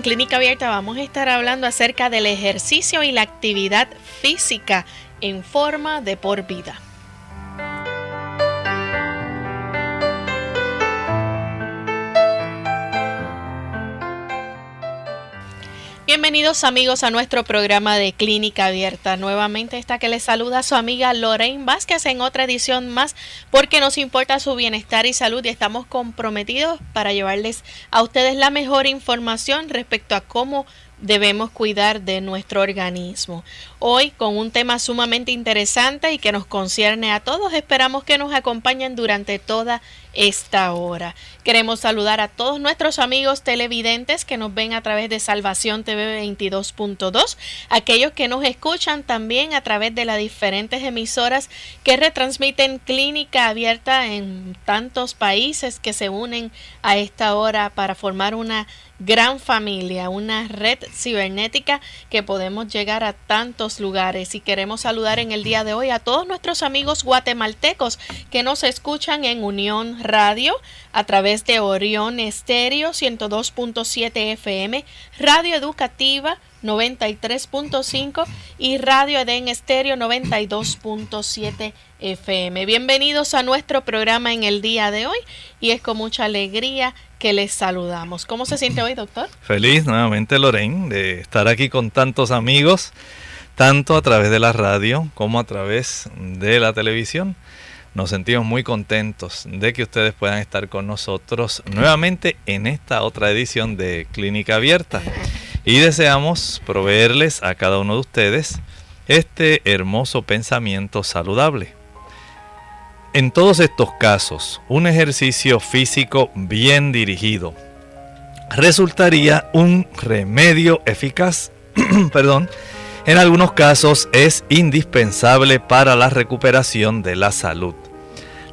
En Clínica Abierta vamos a estar hablando acerca del ejercicio y la actividad física en forma de por vida. Bienvenidos amigos a nuestro programa de Clínica Abierta. Nuevamente está que les saluda su amiga Lorraine Vázquez en otra edición más porque nos importa su bienestar y salud y estamos comprometidos para llevarles a ustedes la mejor información respecto a cómo debemos cuidar de nuestro organismo. Hoy con un tema sumamente interesante y que nos concierne a todos, esperamos que nos acompañen durante toda esta hora. Queremos saludar a todos nuestros amigos televidentes que nos ven a través de Salvación TV 22.2, aquellos que nos escuchan también a través de las diferentes emisoras que retransmiten clínica abierta en tantos países que se unen a esta hora para formar una gran familia, una red cibernética que podemos llegar a tantos lugares y queremos saludar en el día de hoy a todos nuestros amigos guatemaltecos que nos escuchan en Unión Radio a través de Orión Estéreo 102.7 FM, Radio Educativa 93.5 y Radio Eden Estéreo 92.7 FM. Bienvenidos a nuestro programa en el día de hoy y es con mucha alegría que les saludamos. ¿Cómo se siente hoy, doctor? Feliz nuevamente, Lorraine, de estar aquí con tantos amigos, tanto a través de la radio como a través de la televisión. Nos sentimos muy contentos de que ustedes puedan estar con nosotros nuevamente en esta otra edición de Clínica Abierta. Y deseamos proveerles a cada uno de ustedes este hermoso pensamiento saludable. En todos estos casos, un ejercicio físico bien dirigido resultaría un remedio eficaz. Perdón. En algunos casos es indispensable para la recuperación de la salud.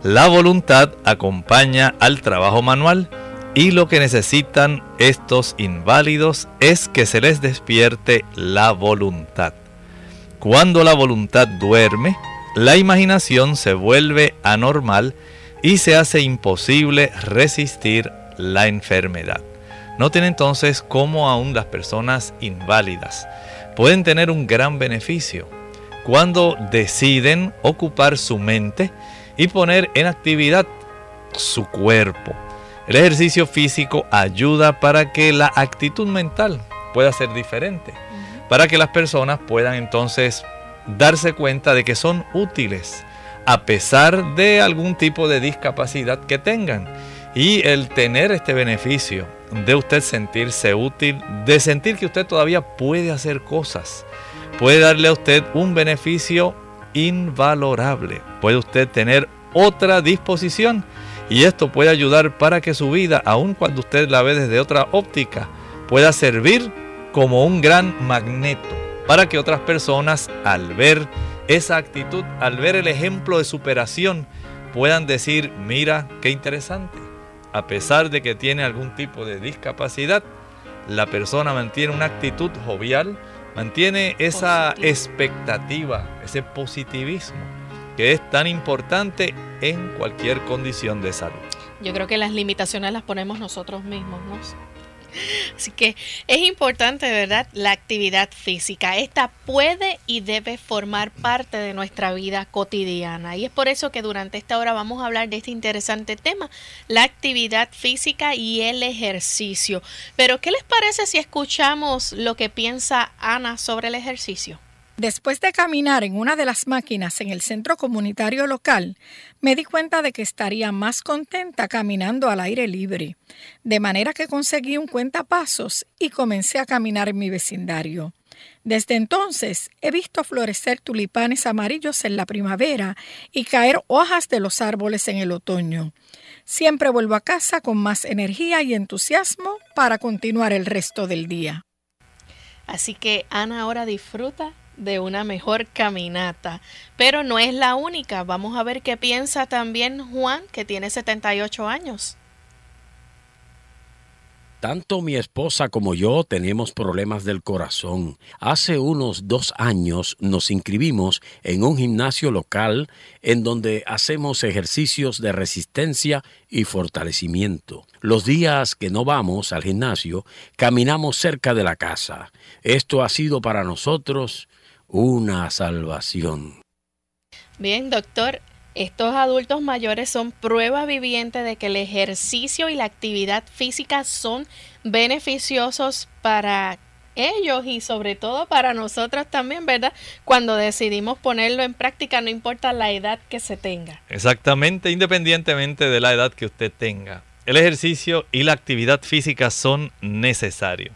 La voluntad acompaña al trabajo manual y lo que necesitan estos inválidos es que se les despierte la voluntad. Cuando la voluntad duerme, la imaginación se vuelve anormal y se hace imposible resistir la enfermedad. Noten entonces cómo aún las personas inválidas pueden tener un gran beneficio cuando deciden ocupar su mente y poner en actividad su cuerpo. El ejercicio físico ayuda para que la actitud mental pueda ser diferente, para que las personas puedan entonces darse cuenta de que son útiles a pesar de algún tipo de discapacidad que tengan. Y el tener este beneficio de usted sentirse útil, de sentir que usted todavía puede hacer cosas, puede darle a usted un beneficio invalorable. Puede usted tener otra disposición y esto puede ayudar para que su vida, aun cuando usted la ve desde otra óptica, pueda servir como un gran magneto para que otras personas al ver esa actitud, al ver el ejemplo de superación, puedan decir, mira, qué interesante. A pesar de que tiene algún tipo de discapacidad, la persona mantiene una actitud jovial, mantiene esa expectativa, ese positivismo que es tan importante en cualquier condición de salud. Yo creo que las limitaciones las ponemos nosotros mismos, ¿no? Así que es importante, ¿verdad? La actividad física. Esta puede y debe formar parte de nuestra vida cotidiana. Y es por eso que durante esta hora vamos a hablar de este interesante tema, la actividad física y el ejercicio. Pero, ¿qué les parece si escuchamos lo que piensa Ana sobre el ejercicio? Después de caminar en una de las máquinas en el centro comunitario local, me di cuenta de que estaría más contenta caminando al aire libre, de manera que conseguí un cuentapasos y comencé a caminar en mi vecindario. Desde entonces he visto florecer tulipanes amarillos en la primavera y caer hojas de los árboles en el otoño. Siempre vuelvo a casa con más energía y entusiasmo para continuar el resto del día. Así que Ana ahora disfruta de una mejor caminata. Pero no es la única. Vamos a ver qué piensa también Juan, que tiene 78 años. Tanto mi esposa como yo tenemos problemas del corazón. Hace unos dos años nos inscribimos en un gimnasio local en donde hacemos ejercicios de resistencia y fortalecimiento. Los días que no vamos al gimnasio, caminamos cerca de la casa. Esto ha sido para nosotros una salvación. Bien, doctor, estos adultos mayores son prueba viviente de que el ejercicio y la actividad física son beneficiosos para ellos y sobre todo para nosotros también, ¿verdad? Cuando decidimos ponerlo en práctica, no importa la edad que se tenga. Exactamente, independientemente de la edad que usted tenga. El ejercicio y la actividad física son necesarios.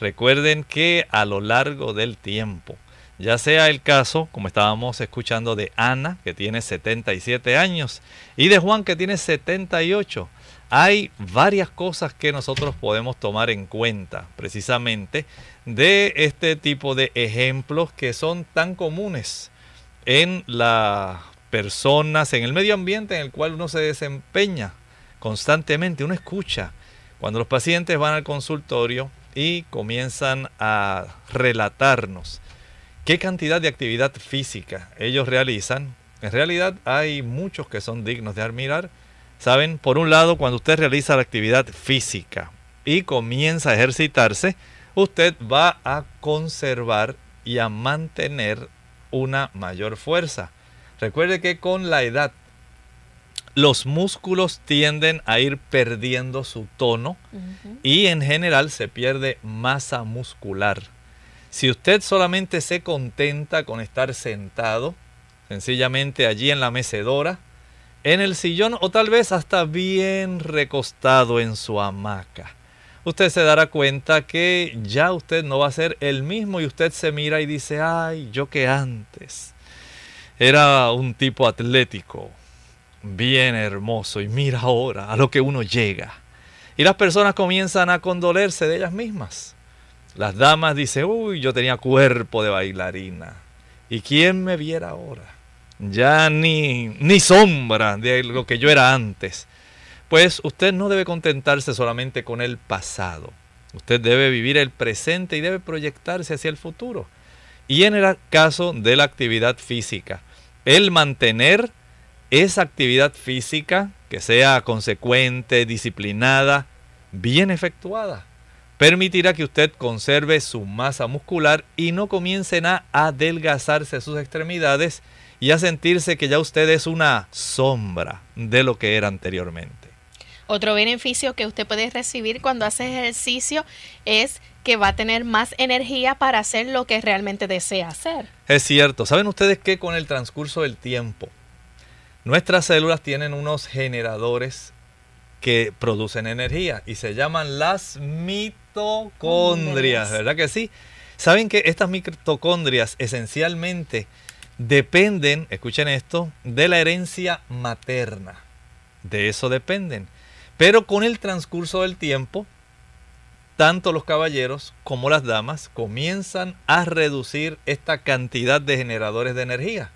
Recuerden que a lo largo del tiempo, ya sea el caso, como estábamos escuchando, de Ana, que tiene 77 años, y de Juan, que tiene 78. Hay varias cosas que nosotros podemos tomar en cuenta, precisamente, de este tipo de ejemplos que son tan comunes en las personas, en el medio ambiente en el cual uno se desempeña constantemente. Uno escucha cuando los pacientes van al consultorio y comienzan a relatarnos qué cantidad de actividad física ellos realizan. En realidad hay muchos que son dignos de admirar. Saben, por un lado, cuando usted realiza la actividad física y comienza a ejercitarse, usted va a conservar y a mantener una mayor fuerza. Recuerde que con la edad los músculos tienden a ir perdiendo su tono y en general se pierde masa muscular. Si usted solamente se contenta con estar sentado, sencillamente allí en la mecedora, en el sillón o tal vez hasta bien recostado en su hamaca, usted se dará cuenta que ya usted no va a ser el mismo y usted se mira y dice, ay, yo que antes era un tipo atlético, bien hermoso y mira ahora a lo que uno llega. Y las personas comienzan a condolerse de ellas mismas. Las damas dicen, uy, yo tenía cuerpo de bailarina. ¿Y quién me viera ahora? Ya ni, ni sombra de lo que yo era antes. Pues usted no debe contentarse solamente con el pasado. Usted debe vivir el presente y debe proyectarse hacia el futuro. Y en el caso de la actividad física, el mantener esa actividad física que sea consecuente, disciplinada, bien efectuada permitirá que usted conserve su masa muscular y no comiencen a adelgazarse sus extremidades y a sentirse que ya usted es una sombra de lo que era anteriormente. Otro beneficio que usted puede recibir cuando hace ejercicio es que va a tener más energía para hacer lo que realmente desea hacer. Es cierto. ¿Saben ustedes que con el transcurso del tiempo, nuestras células tienen unos generadores que producen energía y se llaman las mitocondrias, ¿verdad que sí? Saben que estas mitocondrias esencialmente dependen, escuchen esto, de la herencia materna. De eso dependen. Pero con el transcurso del tiempo, tanto los caballeros como las damas comienzan a reducir esta cantidad de generadores de energía.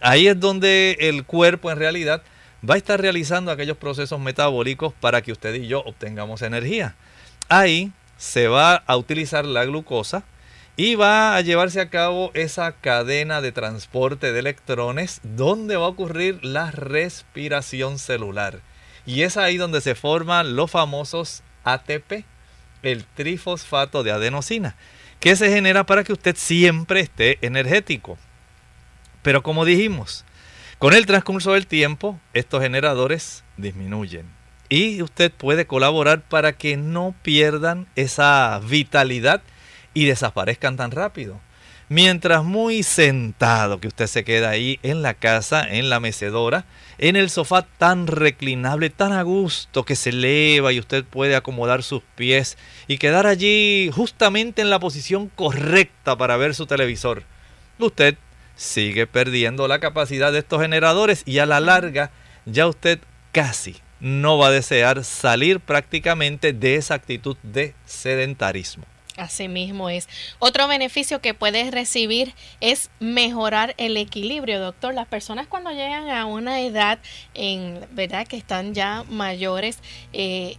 Ahí es donde el cuerpo en realidad va a estar realizando aquellos procesos metabólicos para que usted y yo obtengamos energía. Ahí se va a utilizar la glucosa y va a llevarse a cabo esa cadena de transporte de electrones donde va a ocurrir la respiración celular. Y es ahí donde se forman los famosos ATP el trifosfato de adenosina, que se genera para que usted siempre esté energético. Pero como dijimos, con el transcurso del tiempo, estos generadores disminuyen. Y usted puede colaborar para que no pierdan esa vitalidad y desaparezcan tan rápido. Mientras muy sentado que usted se queda ahí en la casa, en la mecedora, en el sofá tan reclinable, tan a gusto que se eleva y usted puede acomodar sus pies y quedar allí justamente en la posición correcta para ver su televisor. Usted sigue perdiendo la capacidad de estos generadores y a la larga ya usted casi no va a desear salir prácticamente de esa actitud de sedentarismo. Así mismo es. Otro beneficio que puedes recibir es mejorar el equilibrio, doctor. Las personas cuando llegan a una edad, en verdad que están ya mayores, eh,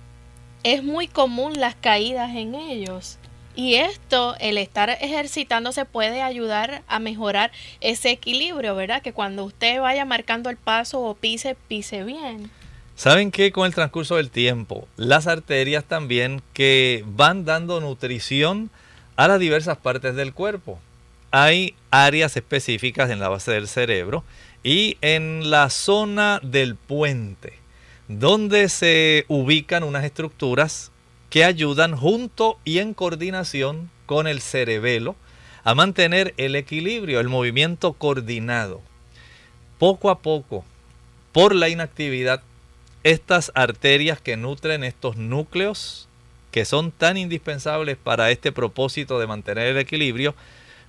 es muy común las caídas en ellos. Y esto, el estar ejercitándose puede ayudar a mejorar ese equilibrio, ¿verdad? Que cuando usted vaya marcando el paso o pise, pise bien. ¿Saben que con el transcurso del tiempo, las arterias también que van dando nutrición a las diversas partes del cuerpo? Hay áreas específicas en la base del cerebro y en la zona del puente, donde se ubican unas estructuras que ayudan junto y en coordinación con el cerebelo a mantener el equilibrio, el movimiento coordinado. Poco a poco, por la inactividad, estas arterias que nutren estos núcleos que son tan indispensables para este propósito de mantener el equilibrio,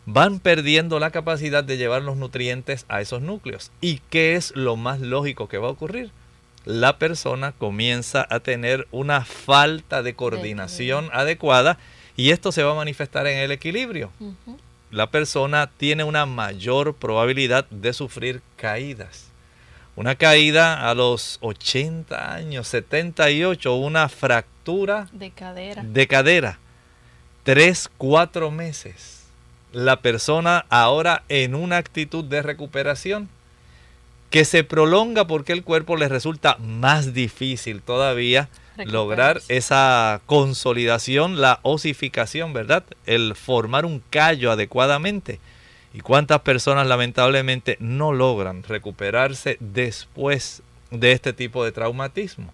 van perdiendo la capacidad de llevar los nutrientes a esos núcleos. ¿Y qué es lo más lógico que va a ocurrir? La persona comienza a tener una falta de coordinación adecuada y esto se va a manifestar en el equilibrio. La persona tiene una mayor probabilidad de sufrir caídas una caída a los 80 años, 78, una fractura de cadera. De cadera. Tres, cuatro meses. La persona ahora en una actitud de recuperación que se prolonga porque el cuerpo le resulta más difícil todavía lograr esa consolidación, la osificación, ¿verdad? El formar un callo adecuadamente. ¿Y cuántas personas lamentablemente no logran recuperarse después de este tipo de traumatismo?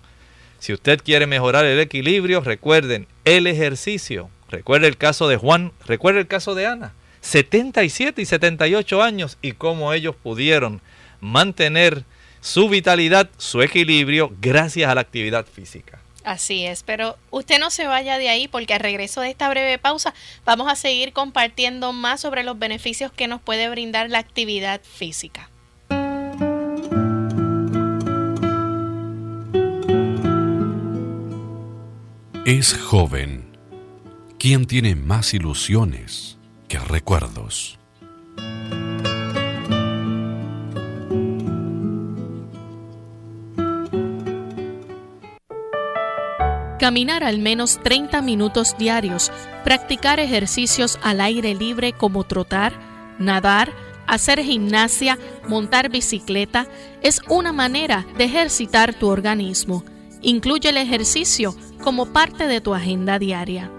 Si usted quiere mejorar el equilibrio, recuerden el ejercicio. Recuerde el caso de Juan, recuerde el caso de Ana. 77 y 78 años y cómo ellos pudieron mantener su vitalidad, su equilibrio gracias a la actividad física. Así es, pero usted no se vaya de ahí porque al regreso de esta breve pausa vamos a seguir compartiendo más sobre los beneficios que nos puede brindar la actividad física. Es joven quien tiene más ilusiones que recuerdos. Caminar al menos 30 minutos diarios, practicar ejercicios al aire libre como trotar, nadar, hacer gimnasia, montar bicicleta, es una manera de ejercitar tu organismo. Incluye el ejercicio como parte de tu agenda diaria.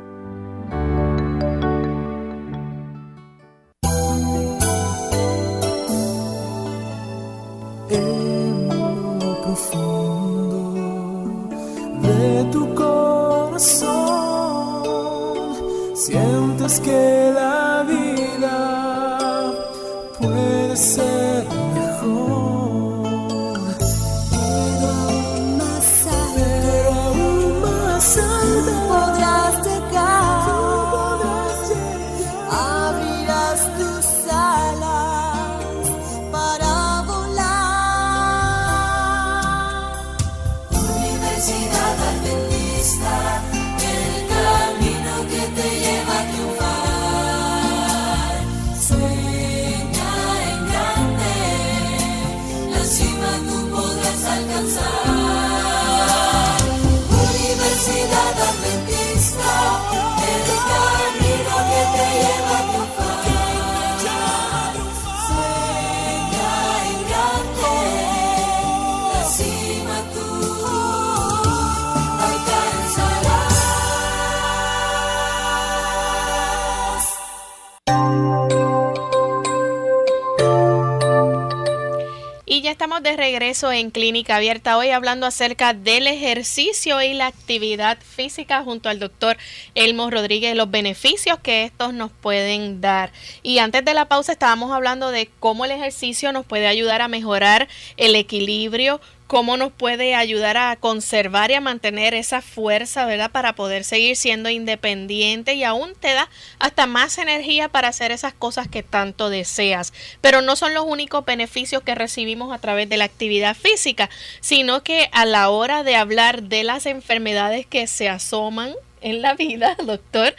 Estamos de regreso en Clínica Abierta hoy hablando acerca del ejercicio y la actividad física junto al doctor Elmo Rodríguez, los beneficios que estos nos pueden dar. Y antes de la pausa estábamos hablando de cómo el ejercicio nos puede ayudar a mejorar el equilibrio, cómo nos puede ayudar a conservar y a mantener esa fuerza, ¿verdad? Para poder seguir siendo independiente y aún te da hasta más energía para hacer esas cosas que tanto deseas. Pero no son los únicos beneficios que recibimos a través de la actividad física, sino que a la hora de hablar de las enfermedades que se asoman en la vida, doctor,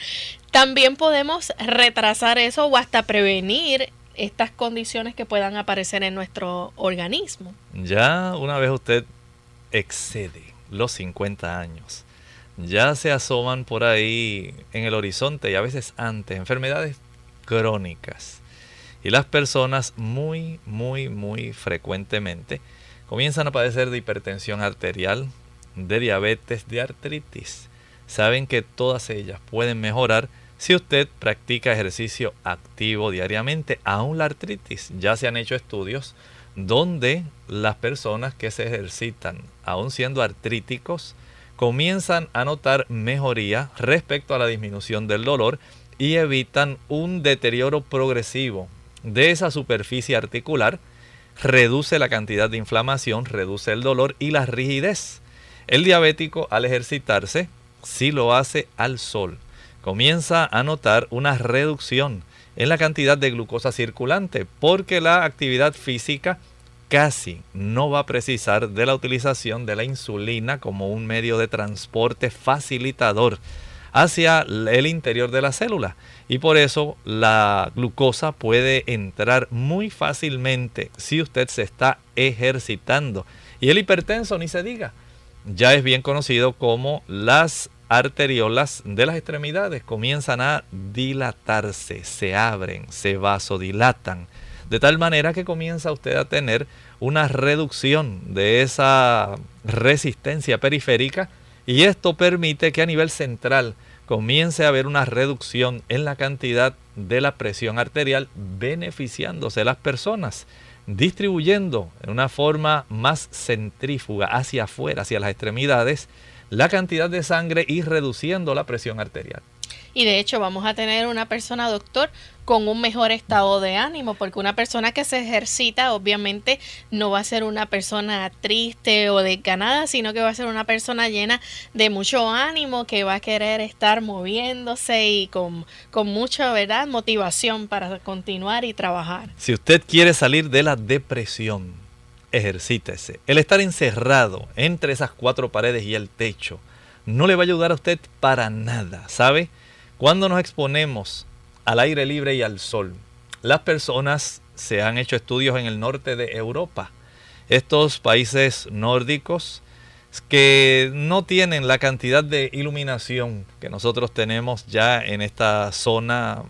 también podemos retrasar eso o hasta prevenir estas condiciones que puedan aparecer en nuestro organismo. Ya una vez usted excede los 50 años, ya se asoman por ahí en el horizonte y a veces antes enfermedades crónicas. Y las personas muy, muy, muy frecuentemente comienzan a padecer de hipertensión arterial, de diabetes, de artritis. Saben que todas ellas pueden mejorar si usted practica ejercicio activo diariamente, aún la artritis, ya se han hecho estudios donde las personas que se ejercitan, aún siendo artríticos, comienzan a notar mejoría respecto a la disminución del dolor y evitan un deterioro progresivo de esa superficie articular, reduce la cantidad de inflamación, reduce el dolor y la rigidez. El diabético al ejercitarse, sí lo hace al sol, comienza a notar una reducción en la cantidad de glucosa circulante porque la actividad física casi no va a precisar de la utilización de la insulina como un medio de transporte facilitador hacia el interior de la célula. Y por eso la glucosa puede entrar muy fácilmente si usted se está ejercitando. Y el hipertenso ni se diga. Ya es bien conocido como las arteriolas de las extremidades comienzan a dilatarse, se abren, se vasodilatan, de tal manera que comienza usted a tener una reducción de esa resistencia periférica y esto permite que a nivel central comience a haber una reducción en la cantidad de la presión arterial beneficiándose las personas distribuyendo en una forma más centrífuga hacia afuera, hacia las extremidades, la cantidad de sangre y reduciendo la presión arterial. Y de hecho vamos a tener una persona, doctor, con un mejor estado de ánimo, porque una persona que se ejercita obviamente no va a ser una persona triste o desganada, sino que va a ser una persona llena de mucho ánimo, que va a querer estar moviéndose y con, con mucha ¿verdad? motivación para continuar y trabajar. Si usted quiere salir de la depresión, ejercítese. El estar encerrado entre esas cuatro paredes y el techo no le va a ayudar a usted para nada, ¿sabe? Cuando nos exponemos al aire libre y al sol, las personas se han hecho estudios en el norte de Europa. Estos países nórdicos que no tienen la cantidad de iluminación que nosotros tenemos ya en esta zona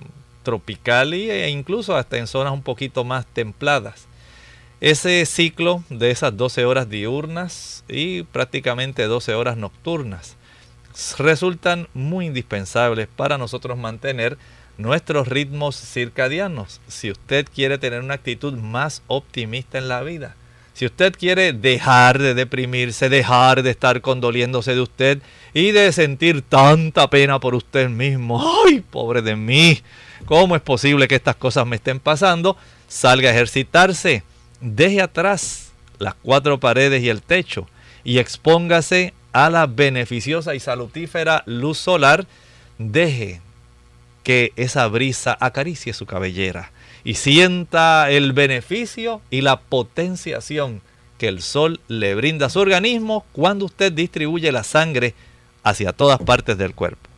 tropical e incluso hasta en zonas un poquito más templadas. Ese ciclo de esas 12 horas diurnas y prácticamente 12 horas nocturnas resultan muy indispensables para nosotros mantener nuestros ritmos circadianos. Si usted quiere tener una actitud más optimista en la vida, si usted quiere dejar de deprimirse, dejar de estar condoliéndose de usted y de sentir tanta pena por usted mismo, ¡ay, pobre de mí! ¿Cómo es posible que estas cosas me estén pasando? Salga a ejercitarse deje atrás las cuatro paredes y el techo y expóngase a la beneficiosa y salutífera luz solar, deje que esa brisa acaricie su cabellera y sienta el beneficio y la potenciación que el sol le brinda a su organismo cuando usted distribuye la sangre hacia todas partes del cuerpo.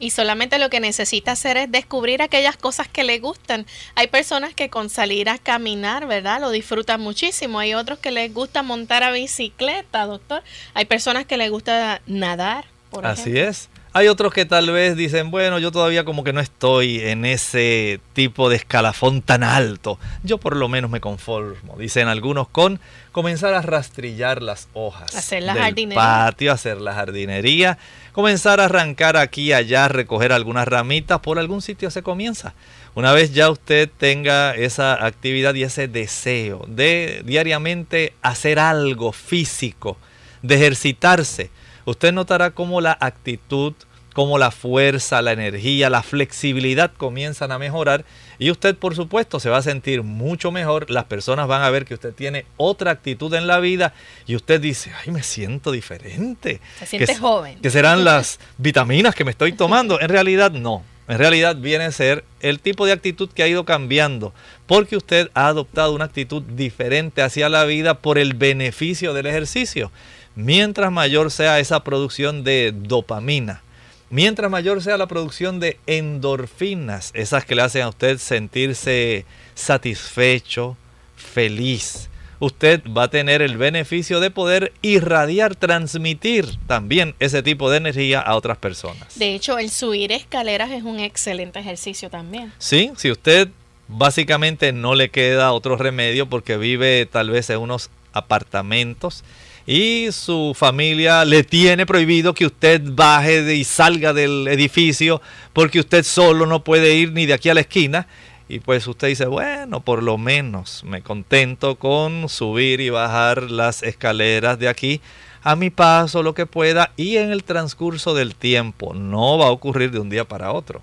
Y solamente lo que necesita hacer es descubrir aquellas cosas que le gustan. Hay personas que con salir a caminar, ¿verdad? Lo disfrutan muchísimo. Hay otros que les gusta montar a bicicleta, doctor. Hay personas que les gusta nadar. Por Así es. Hay otros que tal vez dicen, bueno, yo todavía como que no estoy en ese tipo de escalafón tan alto. Yo por lo menos me conformo, dicen algunos, con comenzar a rastrillar las hojas hacer la del jardinería. patio, hacer la jardinería, comenzar a arrancar aquí y allá, recoger algunas ramitas, por algún sitio se comienza. Una vez ya usted tenga esa actividad y ese deseo de diariamente hacer algo físico, de ejercitarse, usted notará cómo la actitud, cómo la fuerza, la energía, la flexibilidad comienzan a mejorar y usted por supuesto se va a sentir mucho mejor, las personas van a ver que usted tiene otra actitud en la vida y usted dice, ay, me siento diferente. Se siente que, joven. Que serán las vitaminas que me estoy tomando. En realidad no. En realidad viene a ser el tipo de actitud que ha ido cambiando, porque usted ha adoptado una actitud diferente hacia la vida por el beneficio del ejercicio. Mientras mayor sea esa producción de dopamina, mientras mayor sea la producción de endorfinas, esas que le hacen a usted sentirse satisfecho, feliz, usted va a tener el beneficio de poder irradiar, transmitir también ese tipo de energía a otras personas. De hecho, el subir escaleras es un excelente ejercicio también. Sí, si usted básicamente no le queda otro remedio porque vive tal vez en unos apartamentos y su familia le tiene prohibido que usted baje de- y salga del edificio porque usted solo no puede ir ni de aquí a la esquina. Y pues usted dice, bueno, por lo menos me contento con subir y bajar las escaleras de aquí a mi paso, lo que pueda, y en el transcurso del tiempo. No va a ocurrir de un día para otro.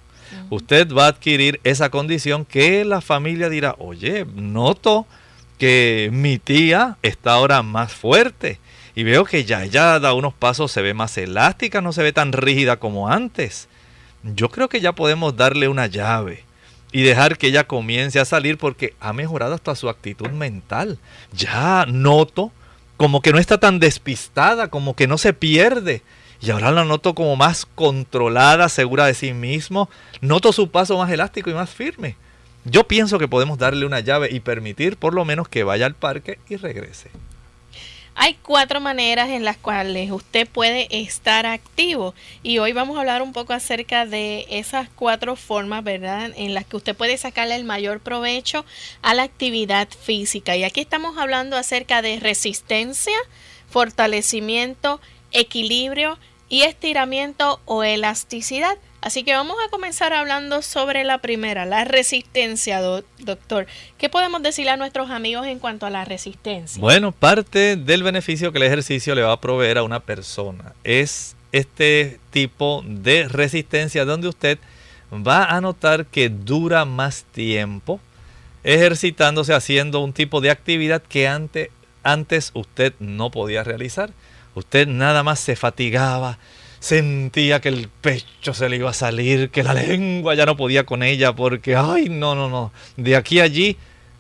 Usted va a adquirir esa condición que la familia dirá, oye, noto que mi tía está ahora más fuerte. Y veo que ya ella da unos pasos, se ve más elástica, no se ve tan rígida como antes. Yo creo que ya podemos darle una llave y dejar que ella comience a salir porque ha mejorado hasta su actitud mental. Ya noto como que no está tan despistada, como que no se pierde. Y ahora la noto como más controlada, segura de sí mismo. Noto su paso más elástico y más firme. Yo pienso que podemos darle una llave y permitir por lo menos que vaya al parque y regrese. Hay cuatro maneras en las cuales usted puede estar activo y hoy vamos a hablar un poco acerca de esas cuatro formas, ¿verdad? En las que usted puede sacarle el mayor provecho a la actividad física. Y aquí estamos hablando acerca de resistencia, fortalecimiento, equilibrio y estiramiento o elasticidad. Así que vamos a comenzar hablando sobre la primera, la resistencia, do- doctor. ¿Qué podemos decirle a nuestros amigos en cuanto a la resistencia? Bueno, parte del beneficio que el ejercicio le va a proveer a una persona es este tipo de resistencia donde usted va a notar que dura más tiempo ejercitándose haciendo un tipo de actividad que ante- antes usted no podía realizar. Usted nada más se fatigaba, sentía que el pecho se le iba a salir, que la lengua ya no podía con ella porque, ay, no, no, no, de aquí a allí,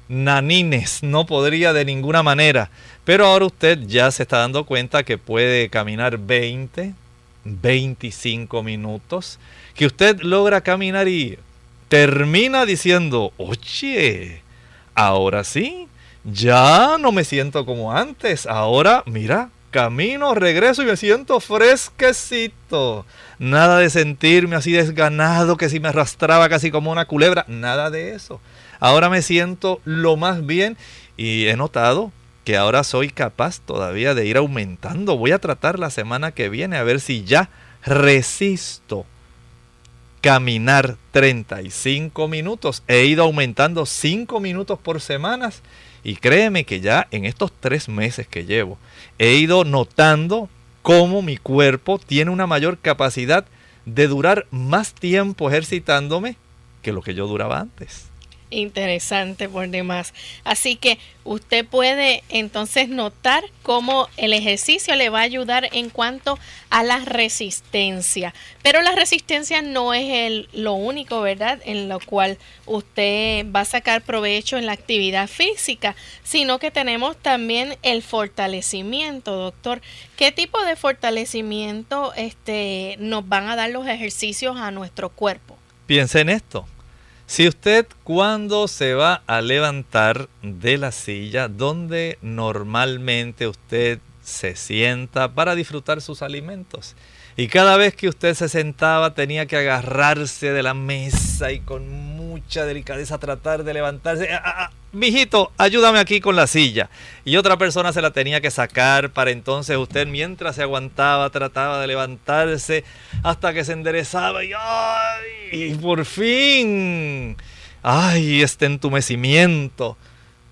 nanines, no podría de ninguna manera. Pero ahora usted ya se está dando cuenta que puede caminar 20, 25 minutos, que usted logra caminar y termina diciendo, oye, ahora sí, ya no me siento como antes, ahora mira, camino, regreso y me siento fresquecito. Nada de sentirme así desganado, que si me arrastraba casi como una culebra, nada de eso. Ahora me siento lo más bien y he notado que ahora soy capaz todavía de ir aumentando. Voy a tratar la semana que viene a ver si ya resisto caminar 35 minutos. He ido aumentando 5 minutos por semanas y créeme que ya en estos tres meses que llevo he ido notando cómo mi cuerpo tiene una mayor capacidad de durar más tiempo ejercitándome que lo que yo duraba antes. Interesante por demás. Así que usted puede entonces notar cómo el ejercicio le va a ayudar en cuanto a la resistencia. Pero la resistencia no es el, lo único, ¿verdad? En lo cual usted va a sacar provecho en la actividad física, sino que tenemos también el fortalecimiento, doctor. ¿Qué tipo de fortalecimiento este, nos van a dar los ejercicios a nuestro cuerpo? Piense en esto. Si usted cuando se va a levantar de la silla donde normalmente usted se sienta para disfrutar sus alimentos y cada vez que usted se sentaba tenía que agarrarse de la mesa y con mucha delicadeza tratar de levantarse. Ah, ah, ah, mijito, ayúdame aquí con la silla. Y otra persona se la tenía que sacar para entonces usted mientras se aguantaba trataba de levantarse hasta que se enderezaba y, ¡ay! y por fin ay, este entumecimiento,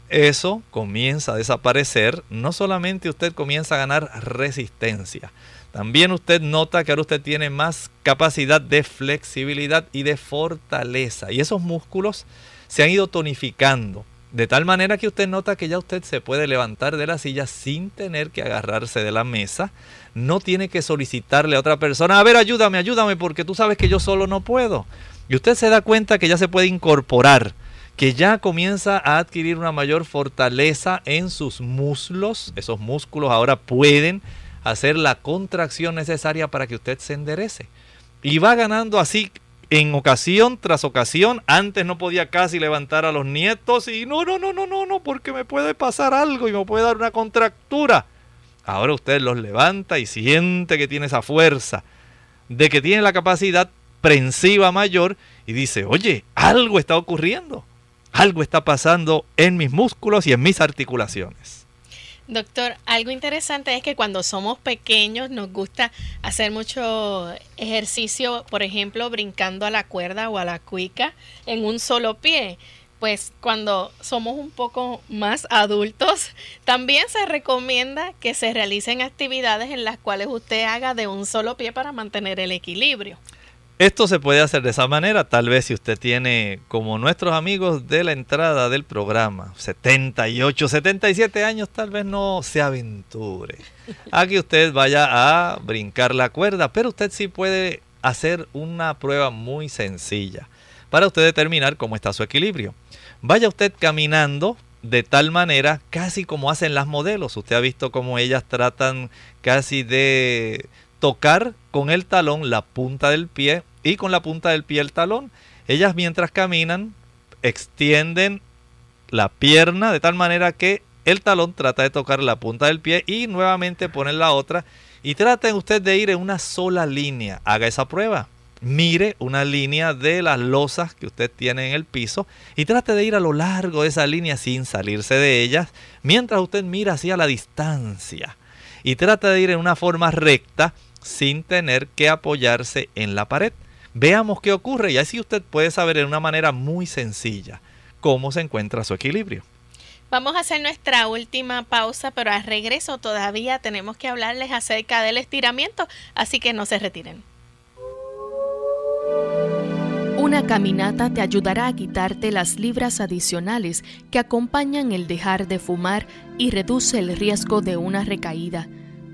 eso comienza a desaparecer. No solamente usted comienza a ganar resistencia, también usted nota que ahora usted tiene más capacidad de flexibilidad y de fortaleza. Y esos músculos se han ido tonificando. De tal manera que usted nota que ya usted se puede levantar de la silla sin tener que agarrarse de la mesa. No tiene que solicitarle a otra persona, a ver, ayúdame, ayúdame, porque tú sabes que yo solo no puedo. Y usted se da cuenta que ya se puede incorporar, que ya comienza a adquirir una mayor fortaleza en sus muslos. Esos músculos ahora pueden hacer la contracción necesaria para que usted se enderece. Y va ganando así en ocasión tras ocasión. Antes no podía casi levantar a los nietos y no, no, no, no, no, no, porque me puede pasar algo y me puede dar una contractura. Ahora usted los levanta y siente que tiene esa fuerza, de que tiene la capacidad prensiva mayor y dice, oye, algo está ocurriendo, algo está pasando en mis músculos y en mis articulaciones. Doctor, algo interesante es que cuando somos pequeños nos gusta hacer mucho ejercicio, por ejemplo, brincando a la cuerda o a la cuica en un solo pie. Pues cuando somos un poco más adultos, también se recomienda que se realicen actividades en las cuales usted haga de un solo pie para mantener el equilibrio. Esto se puede hacer de esa manera, tal vez si usted tiene, como nuestros amigos de la entrada del programa, 78, 77 años, tal vez no se aventure a que usted vaya a brincar la cuerda, pero usted sí puede hacer una prueba muy sencilla para usted determinar cómo está su equilibrio. Vaya usted caminando de tal manera, casi como hacen las modelos. Usted ha visto cómo ellas tratan casi de tocar con el talón la punta del pie y con la punta del pie el talón. Ellas mientras caminan extienden la pierna de tal manera que el talón trata de tocar la punta del pie y nuevamente ponen la otra y traten usted de ir en una sola línea. Haga esa prueba. Mire una línea de las losas que usted tiene en el piso y trate de ir a lo largo de esa línea sin salirse de ellas mientras usted mira hacia la distancia y trata de ir en una forma recta sin tener que apoyarse en la pared. Veamos qué ocurre y así usted puede saber de una manera muy sencilla cómo se encuentra su equilibrio. Vamos a hacer nuestra última pausa, pero al regreso todavía tenemos que hablarles acerca del estiramiento, así que no se retiren. Una caminata te ayudará a quitarte las libras adicionales que acompañan el dejar de fumar y reduce el riesgo de una recaída.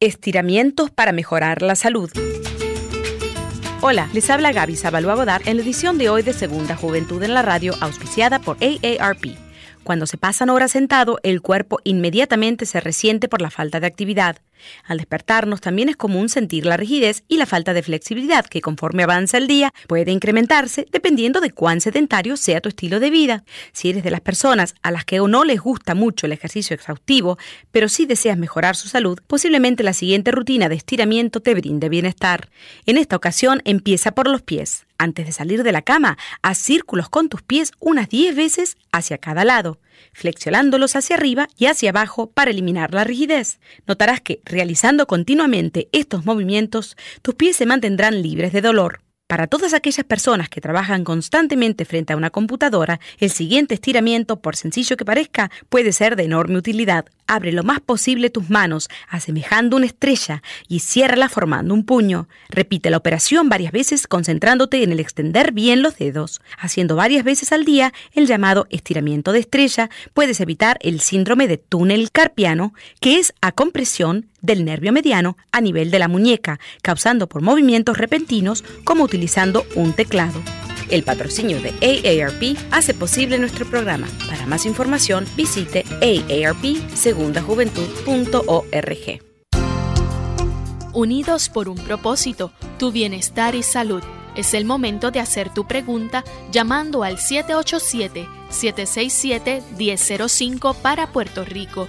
Estiramientos para mejorar la salud. Hola, les habla Gaby Sabalua Godard en la edición de hoy de Segunda Juventud en la Radio, auspiciada por AARP. Cuando se pasan horas sentado, el cuerpo inmediatamente se resiente por la falta de actividad. Al despertarnos también es común sentir la rigidez y la falta de flexibilidad que conforme avanza el día puede incrementarse dependiendo de cuán sedentario sea tu estilo de vida. Si eres de las personas a las que no les gusta mucho el ejercicio exhaustivo, pero sí deseas mejorar su salud, posiblemente la siguiente rutina de estiramiento te brinde bienestar. En esta ocasión empieza por los pies. Antes de salir de la cama, haz círculos con tus pies unas 10 veces hacia cada lado flexionándolos hacia arriba y hacia abajo para eliminar la rigidez. Notarás que, realizando continuamente estos movimientos, tus pies se mantendrán libres de dolor. Para todas aquellas personas que trabajan constantemente frente a una computadora, el siguiente estiramiento, por sencillo que parezca, puede ser de enorme utilidad. Abre lo más posible tus manos, asemejando una estrella, y ciérrala formando un puño. Repite la operación varias veces concentrándote en el extender bien los dedos. Haciendo varias veces al día el llamado estiramiento de estrella, puedes evitar el síndrome de túnel carpiano, que es a compresión del nervio mediano a nivel de la muñeca, causando por movimientos repentinos como utilizando un teclado. El patrocinio de AARP hace posible nuestro programa. Para más información visite aarpsegundajuventud.org. unidos por un propósito, tu bienestar y salud. Es el momento de hacer tu pregunta llamando al 787-767-1005 para Puerto Rico,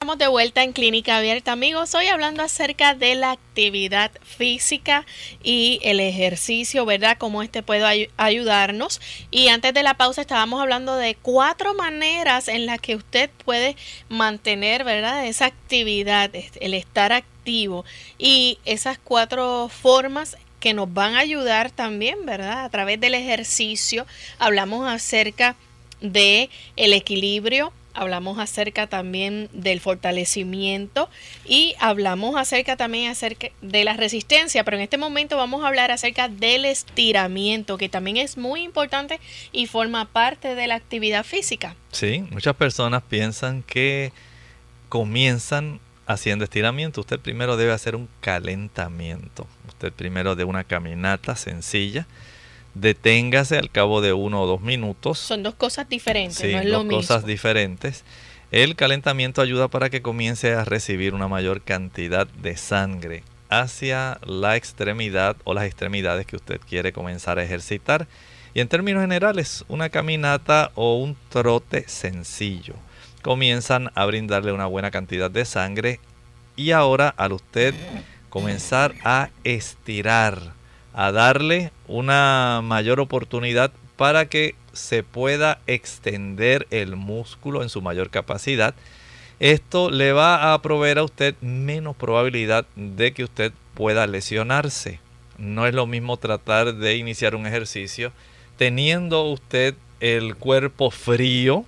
Estamos de vuelta en Clínica Abierta, amigos. Hoy hablando acerca de la actividad física y el ejercicio, ¿verdad? Cómo este puede ay- ayudarnos. Y antes de la pausa estábamos hablando de cuatro maneras en las que usted puede mantener, ¿verdad? Esa actividad, el estar activo. Y esas cuatro formas que nos van a ayudar también, ¿verdad? A través del ejercicio. Hablamos acerca de el equilibrio, hablamos acerca también del fortalecimiento y hablamos acerca también acerca de la resistencia, pero en este momento vamos a hablar acerca del estiramiento, que también es muy importante y forma parte de la actividad física. Sí, muchas personas piensan que comienzan haciendo estiramiento. Usted primero debe hacer un calentamiento. Usted primero de una caminata sencilla. Deténgase al cabo de uno o dos minutos. Son dos cosas diferentes, Sí, no es dos lo mismo. cosas diferentes. El calentamiento ayuda para que comience a recibir una mayor cantidad de sangre hacia la extremidad o las extremidades que usted quiere comenzar a ejercitar. Y en términos generales, una caminata o un trote sencillo comienzan a brindarle una buena cantidad de sangre y ahora al usted comenzar a estirar, a darle una mayor oportunidad para que se pueda extender el músculo en su mayor capacidad, esto le va a proveer a usted menos probabilidad de que usted pueda lesionarse. No es lo mismo tratar de iniciar un ejercicio teniendo usted el cuerpo frío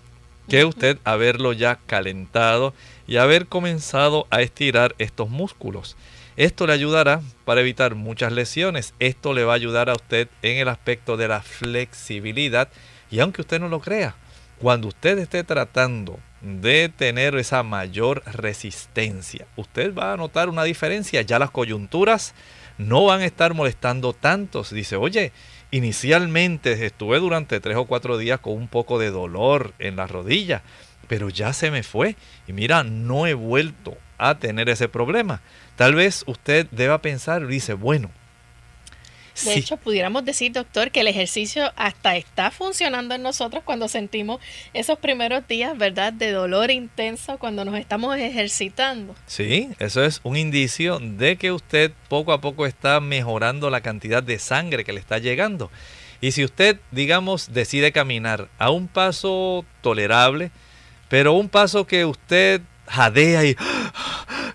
que usted haberlo ya calentado y haber comenzado a estirar estos músculos. Esto le ayudará para evitar muchas lesiones. Esto le va a ayudar a usted en el aspecto de la flexibilidad. Y aunque usted no lo crea, cuando usted esté tratando de tener esa mayor resistencia, usted va a notar una diferencia. Ya las coyunturas no van a estar molestando tanto. Se Dice, oye, inicialmente estuve durante tres o cuatro días con un poco de dolor en la rodilla, pero ya se me fue. Y mira, no he vuelto a tener ese problema. Tal vez usted deba pensar, dice, bueno, De sí, hecho, pudiéramos decir, doctor, que el ejercicio hasta está funcionando en nosotros cuando sentimos esos primeros días, ¿verdad?, de dolor intenso cuando nos estamos ejercitando. Sí, eso es un indicio de que usted poco a poco está mejorando la cantidad de sangre que le está llegando. Y si usted, digamos, decide caminar a un paso tolerable, pero un paso que usted jadea y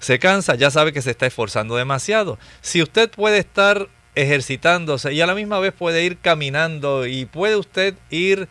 se cansa, ya sabe que se está esforzando demasiado. Si usted puede estar ejercitándose y a la misma vez puede ir caminando y puede usted ir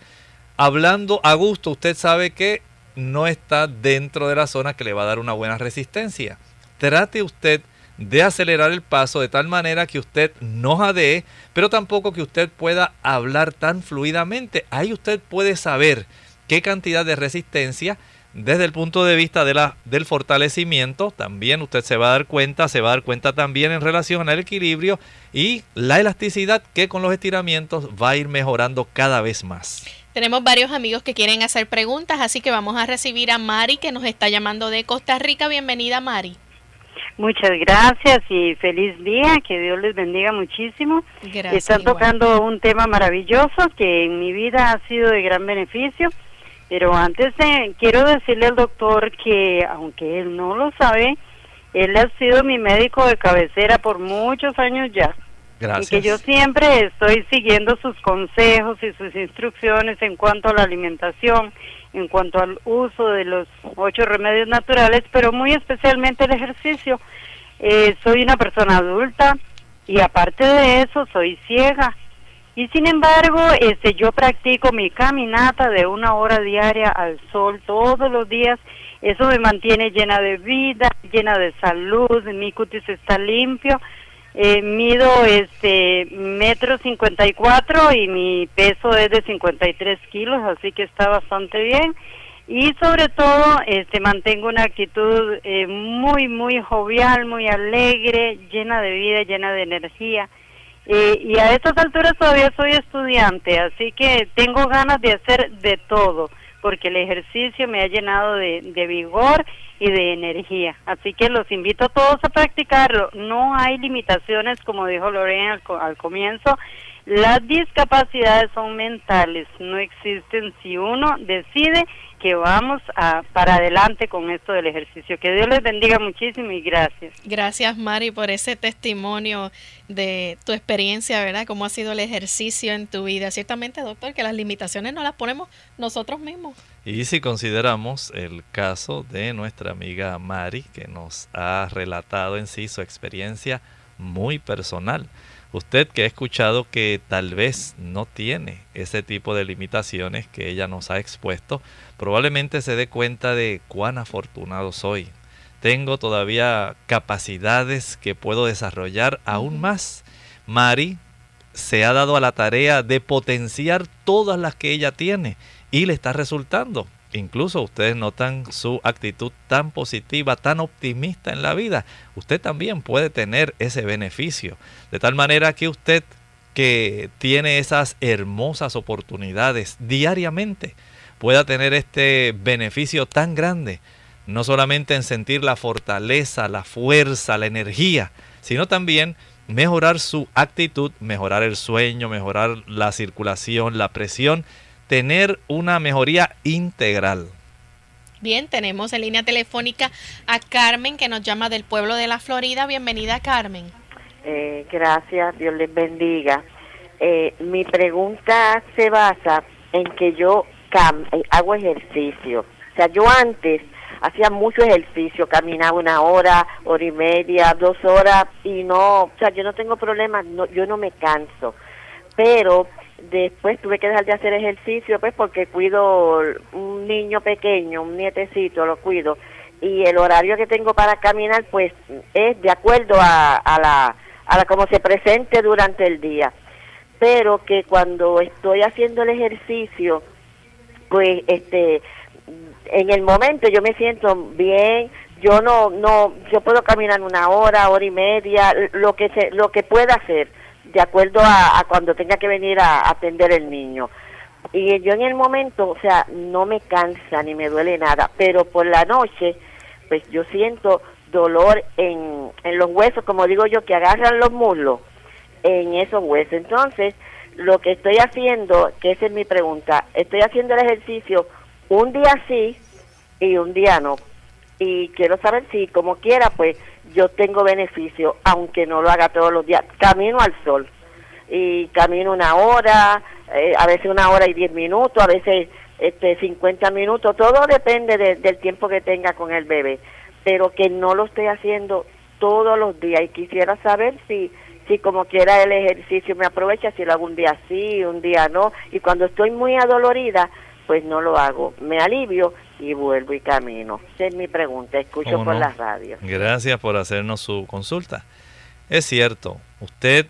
hablando a gusto, usted sabe que no está dentro de la zona que le va a dar una buena resistencia. Trate usted de acelerar el paso de tal manera que usted no jadee, pero tampoco que usted pueda hablar tan fluidamente. Ahí usted puede saber qué cantidad de resistencia desde el punto de vista de la, del fortalecimiento, también usted se va a dar cuenta, se va a dar cuenta también en relación al equilibrio y la elasticidad que con los estiramientos va a ir mejorando cada vez más. Tenemos varios amigos que quieren hacer preguntas, así que vamos a recibir a Mari, que nos está llamando de Costa Rica. Bienvenida, Mari. Muchas gracias y feliz día, que Dios les bendiga muchísimo. Gracias. Están igual. tocando un tema maravilloso que en mi vida ha sido de gran beneficio, pero antes de, quiero decirle al doctor que aunque él no lo sabe, él ha sido mi médico de cabecera por muchos años ya. Gracias. Y que yo siempre estoy siguiendo sus consejos y sus instrucciones en cuanto a la alimentación, en cuanto al uso de los ocho remedios naturales, pero muy especialmente el ejercicio. Eh, soy una persona adulta y aparte de eso soy ciega. Y sin embargo, este, yo practico mi caminata de una hora diaria al sol todos los días. Eso me mantiene llena de vida, llena de salud, mi cutis está limpio Eh, mido este metro cincuenta y cuatro y mi peso es de 53 kilos, así que está bastante bien. Y sobre todo, este, mantengo una actitud eh, muy, muy jovial, muy alegre, llena de vida, llena de energía. Eh, y a estas alturas todavía soy estudiante, así que tengo ganas de hacer de todo, porque el ejercicio me ha llenado de, de vigor y de energía. Así que los invito a todos a practicarlo. No hay limitaciones, como dijo Lorena al, al comienzo. Las discapacidades son mentales, no existen si uno decide que vamos a, para adelante con esto del ejercicio. Que Dios les bendiga muchísimo y gracias. Gracias Mari por ese testimonio de tu experiencia, ¿verdad? Cómo ha sido el ejercicio en tu vida. Ciertamente, doctor, que las limitaciones no las ponemos nosotros mismos. Y si consideramos el caso de nuestra amiga Mari, que nos ha relatado en sí su experiencia muy personal. Usted que ha escuchado que tal vez no tiene ese tipo de limitaciones que ella nos ha expuesto, probablemente se dé cuenta de cuán afortunado soy. Tengo todavía capacidades que puedo desarrollar aún más. Mari se ha dado a la tarea de potenciar todas las que ella tiene y le está resultando. Incluso ustedes notan su actitud tan positiva, tan optimista en la vida. Usted también puede tener ese beneficio. De tal manera que usted que tiene esas hermosas oportunidades diariamente pueda tener este beneficio tan grande. No solamente en sentir la fortaleza, la fuerza, la energía, sino también mejorar su actitud, mejorar el sueño, mejorar la circulación, la presión, tener una mejoría integral. Bien, tenemos en línea telefónica a Carmen que nos llama del pueblo de la Florida. Bienvenida Carmen. Eh, gracias, Dios les bendiga. Eh, mi pregunta se basa en que yo cam- eh, hago ejercicio. O sea, yo antes hacía mucho ejercicio, caminaba una hora, hora y media, dos horas y no, o sea, yo no tengo problemas, no, yo no me canso. Pero después tuve que dejar de hacer ejercicio pues porque cuido un niño pequeño, un nietecito, lo cuido. Y el horario que tengo para caminar pues es de acuerdo a, a la a la como se presente durante el día. Pero que cuando estoy haciendo el ejercicio pues este en el momento yo me siento bien yo no no yo puedo caminar una hora hora y media lo que se lo que pueda hacer de acuerdo a, cuando tenga que venir a atender el niño. Y yo en el momento o sea no me cansa ni me duele nada pero por la noche pues yo siento dolor en, en los huesos como digo yo que agarran los muslos en esos huesos. Entonces lo que estoy haciendo que esa es mi pregunta estoy haciendo el ejercicio un día sí y un día no. Y quiero saber si como quiera pues yo tengo beneficio aunque no lo haga todos los días. Camino al sol. Y camino una hora eh, a veces una hora y diez minutos a veces este 50 minutos. Todo depende de- del tiempo que tenga con el bebé. Pero que no lo estoy haciendo todos los días. Y quisiera saber si si como quiera el ejercicio me aprovecha si lo hago un día sí un día no. Y cuando estoy muy adolorida pues no lo hago. Me alivio y vuelvo y camino esa es mi pregunta escucho ¿Cómo por no? la radio Gracias por hacernos su consulta. Es cierto, usted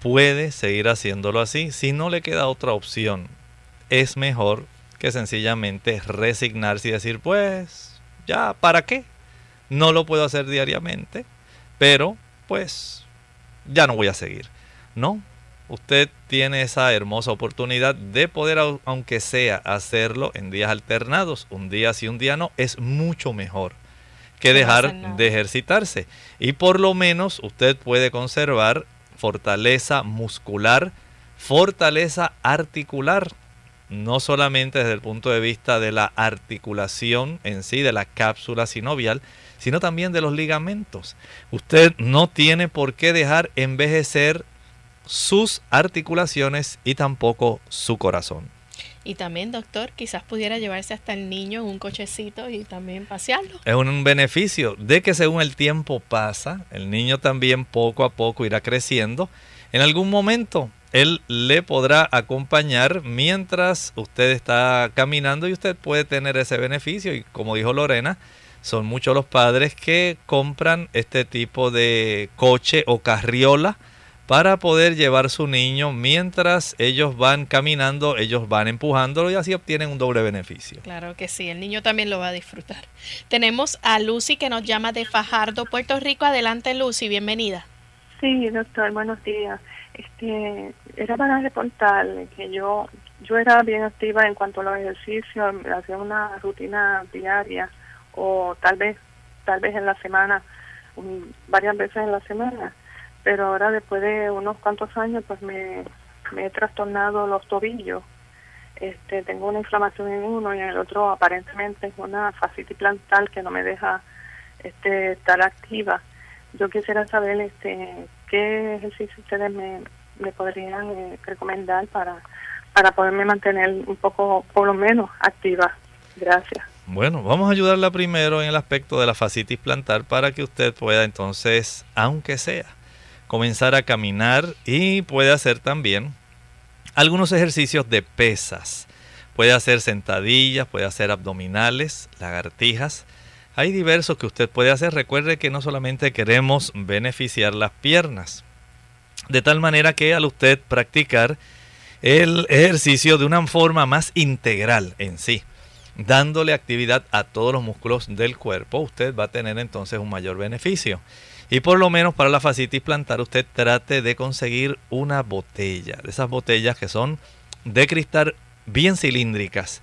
puede seguir haciéndolo así si no le queda otra opción. Es mejor que sencillamente resignarse y decir, pues, ya, ¿para qué? No lo puedo hacer diariamente, pero pues ya no voy a seguir. No, usted tiene esa hermosa oportunidad de poder, au- aunque sea, hacerlo en días alternados. Un día sí, un día no, es mucho mejor que no dejar de ejercitarse. Y por lo menos usted puede conservar fortaleza muscular, fortaleza articular, no solamente desde el punto de vista de la articulación en sí, de la cápsula sinovial, sino también de los ligamentos. Usted no tiene por qué dejar envejecer sus articulaciones y tampoco su corazón. Y también, doctor, quizás pudiera llevarse hasta el niño en un cochecito y también pasearlo. Es un beneficio de que según el tiempo pasa, el niño también poco a poco irá creciendo. En algún momento él le podrá acompañar mientras usted está caminando y usted puede tener ese beneficio. Y como dijo Lorena, son muchos los padres que compran este tipo de coche o carriola para poder llevar su niño mientras ellos van caminando, ellos van empujándolo y así obtienen un doble beneficio. Claro que sí, el niño también lo va a disfrutar. Tenemos a Lucy que nos llama de Fajardo, Puerto Rico. Adelante Lucy, bienvenida. Sí, doctor, buenos días. Este, era para reportarle que yo yo era bien activa en cuanto a los ejercicios, hacía una rutina diaria o tal vez tal vez en la semana, varias veces en la semana pero ahora después de unos cuantos años pues me, he trastornado los tobillos. Este, tengo una inflamación en uno y en el otro aparentemente es una fascitis plantar que no me deja este, estar activa. Yo quisiera saber este, qué ejercicio ustedes me, me podrían eh, recomendar para, para poderme mantener un poco, por lo menos, activa. Gracias. Bueno, vamos a ayudarla primero en el aspecto de la fascitis plantar para que usted pueda entonces, aunque sea, comenzar a caminar y puede hacer también algunos ejercicios de pesas. Puede hacer sentadillas, puede hacer abdominales, lagartijas. Hay diversos que usted puede hacer. Recuerde que no solamente queremos beneficiar las piernas. De tal manera que al usted practicar el ejercicio de una forma más integral en sí, dándole actividad a todos los músculos del cuerpo, usted va a tener entonces un mayor beneficio. Y por lo menos para la fascitis plantar usted trate de conseguir una botella, de esas botellas que son de cristal bien cilíndricas.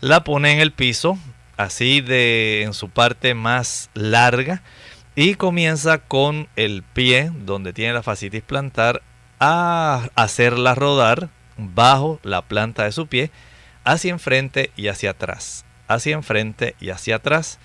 La pone en el piso, así de en su parte más larga y comienza con el pie donde tiene la fascitis plantar a hacerla rodar bajo la planta de su pie hacia enfrente y hacia atrás, hacia enfrente y hacia atrás.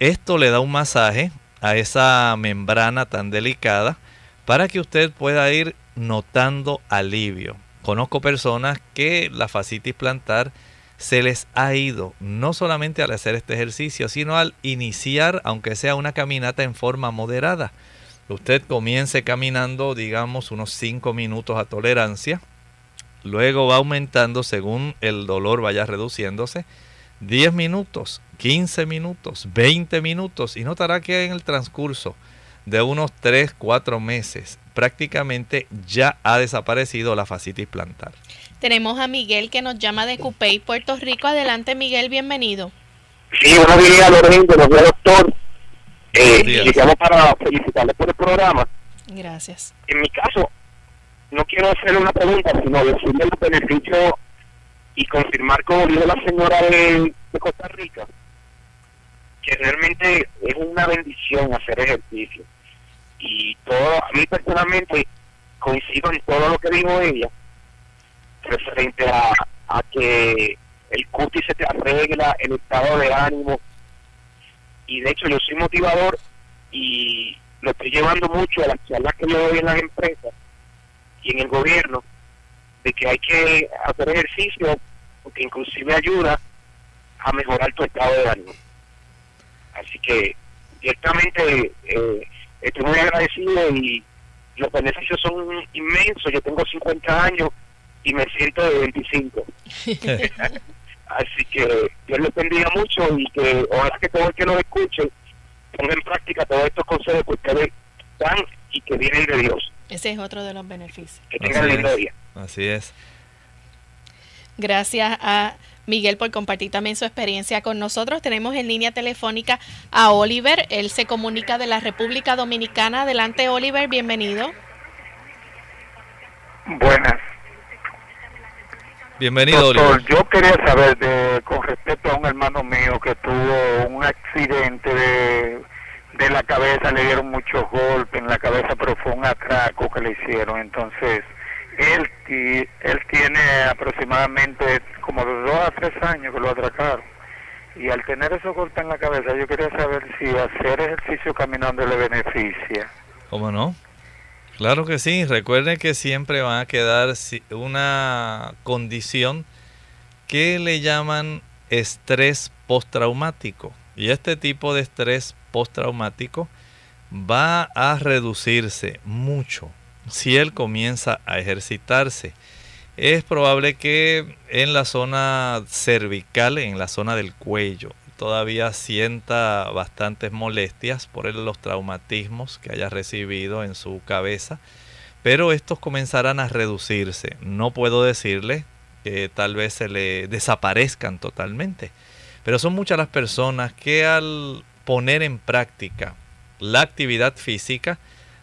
Esto le da un masaje a esa membrana tan delicada para que usted pueda ir notando alivio. Conozco personas que la fascitis plantar se les ha ido, no solamente al hacer este ejercicio, sino al iniciar, aunque sea una caminata en forma moderada. Usted comience caminando, digamos, unos 5 minutos a tolerancia, luego va aumentando según el dolor vaya reduciéndose 10 minutos, 15 minutos, 20 minutos y notará que en el transcurso de unos 3, 4 meses prácticamente ya ha desaparecido la fascitis plantar. Tenemos a Miguel que nos llama de Cupey, Puerto Rico. Adelante Miguel, bienvenido. Sí, buenos días Lorenzo, buenos días doctor. Eh, para felicitarle por el programa. Gracias. En mi caso, no quiero hacerle una pregunta, sino decirle los beneficios y confirmar, como dijo la señora de, Costa Rica, que realmente es una bendición hacer ejercicio. Y todo, a mí personalmente coincido en todo lo que dijo ella, referente a, a que el cutis se te arregla, el estado de ánimo. Y de hecho yo soy motivador y lo estoy llevando mucho a las charlas que yo doy en las empresas y en el gobierno, de que hay que hacer ejercicio porque inclusive ayuda a mejorar tu estado de ánimo. Así que directamente eh, estoy muy agradecido y los beneficios son inmensos. Yo tengo 50 años y me siento de 25. Así que Dios les bendiga mucho y que ojalá que todo el que nos escuche ponga en práctica todos estos consejos que ustedes dan y que vienen de Dios. Ese es otro de los beneficios. Que tengan lindo día. Así es. Gracias a Miguel por compartir también su experiencia con nosotros. Tenemos en línea telefónica a Oliver. Él se comunica de la República Dominicana. Adelante, Oliver, bienvenido. Buenas. Bienvenido, Doctor, Yo quería saber de, con respecto a un hermano mío que tuvo un accidente de, de la cabeza, le dieron muchos golpes en la cabeza, pero fue un atraco que le hicieron. Entonces, él, él tiene aproximadamente como de dos a tres años que lo atracaron. Y al tener eso corta en la cabeza, yo quería saber si hacer ejercicio caminando le beneficia. ¿Cómo no? Claro que sí. Recuerden que siempre va a quedar una condición que le llaman estrés postraumático. Y este tipo de estrés postraumático va a reducirse mucho si él comienza a ejercitarse. Es probable que en la zona cervical, en la zona del cuello, todavía sienta bastantes molestias por los traumatismos que haya recibido en su cabeza, pero estos comenzarán a reducirse. No puedo decirle que tal vez se le desaparezcan totalmente, pero son muchas las personas que al poner en práctica la actividad física,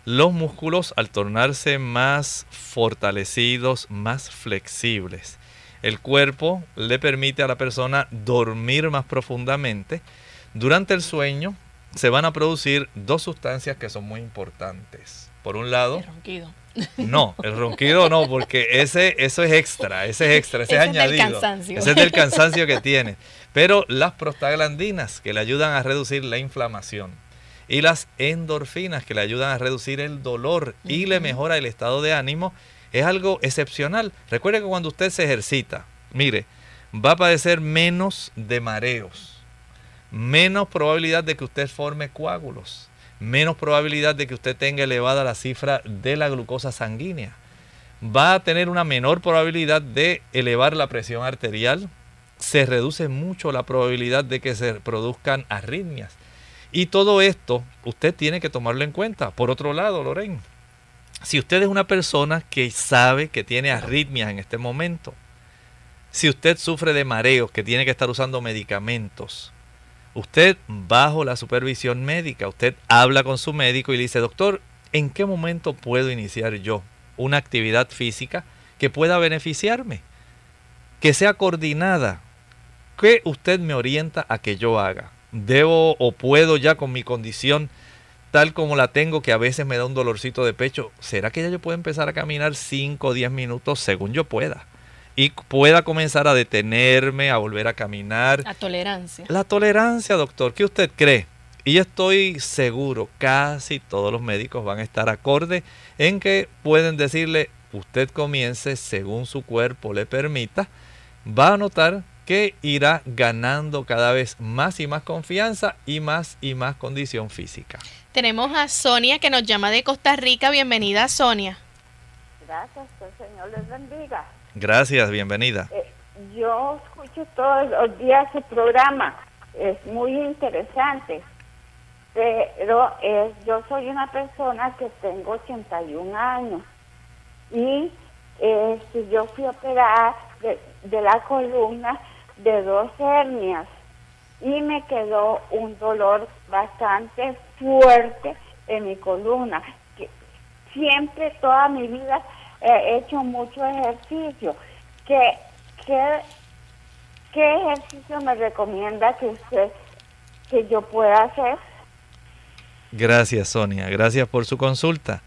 los músculos al tornarse más fortalecidos, más flexibles. El cuerpo le permite a la persona dormir más profundamente. Durante el sueño se van a producir dos sustancias que son muy importantes. Por un lado, Ronquido. no, el ronquido no, porque ese, eso es extra, ese es extra, ese, Ese es del añadido. cansancio. Ese es del cansancio que tiene. Pero las prostaglandinas que le ayudan a reducir la inflamación y las endorfinas que le ayudan a reducir el dolor y le mejora el estado de ánimo es algo excepcional. Recuerde que cuando usted se ejercita, mire, va a padecer menos de mareos, menos probabilidad de que usted forme coágulos, menos probabilidad de que usted tenga elevada la cifra de la glucosa sanguínea. Va a tener una menor probabilidad de elevar la presión arterial. Se reduce mucho la probabilidad de que se produzcan arritmias. Y todo esto usted tiene que tomarlo en cuenta. Por otro lado, Lorraine, si usted es una persona que sabe que tiene arritmias en este momento, si usted sufre de mareos, que tiene que estar usando medicamentos, usted bajo la supervisión médica, usted habla con su médico y le dice, doctor, ¿en qué momento puedo iniciar yo una actividad física que pueda beneficiarme? Que sea coordinada. ¿Qué usted me orienta a que yo haga? ¿Debo o puedo ya con mi condición tal como la tengo, que a veces me da un dolorcito de pecho? ¿Será que ya yo puedo empezar a caminar 5 o 10 minutos según yo pueda? Y pueda comenzar a detenerme, a volver a caminar. La tolerancia. La tolerancia, doctor, ¿qué usted cree? Y estoy seguro, casi todos los médicos van a estar acorde en que pueden decirle, usted comience según su cuerpo le permita, va a notar que irá ganando cada vez más y más confianza y más y más condición física. Tenemos a Sonia que nos llama de Costa Rica. Bienvenida, Sonia. Gracias, que el Señor les bendiga. Gracias, bienvenida. Eh, yo escucho todos los días su programa, es muy interesante, pero eh, yo soy una persona que tengo 81 años y eh, si yo fui operada de, de la columna de dos hernias y me quedó un dolor bastante fuerte en mi columna. Que siempre, toda mi vida, he hecho mucho ejercicio. ¿Qué, qué, qué ejercicio me recomienda que usted, que yo pueda hacer? Gracias, Sonia. Gracias por su consulta.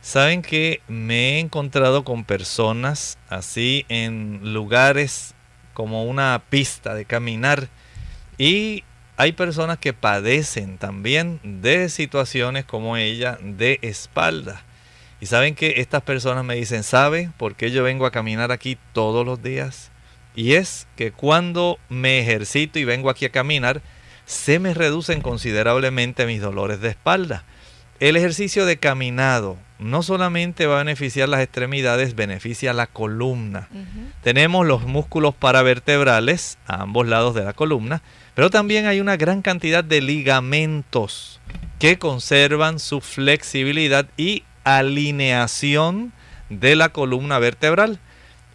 Saben que me he encontrado con personas así en lugares como una pista de caminar y hay personas que padecen también de situaciones como ella de espalda. Y saben que estas personas me dicen, ¿sabe por qué yo vengo a caminar aquí todos los días? Y es que cuando me ejercito y vengo aquí a caminar, se me reducen considerablemente mis dolores de espalda. El ejercicio de caminado no solamente va a beneficiar las extremidades, beneficia la columna. Tenemos los músculos paravertebrales a ambos lados de la columna, pero también hay una gran cantidad de ligamentos que conservan su flexibilidad y alineación de la columna vertebral.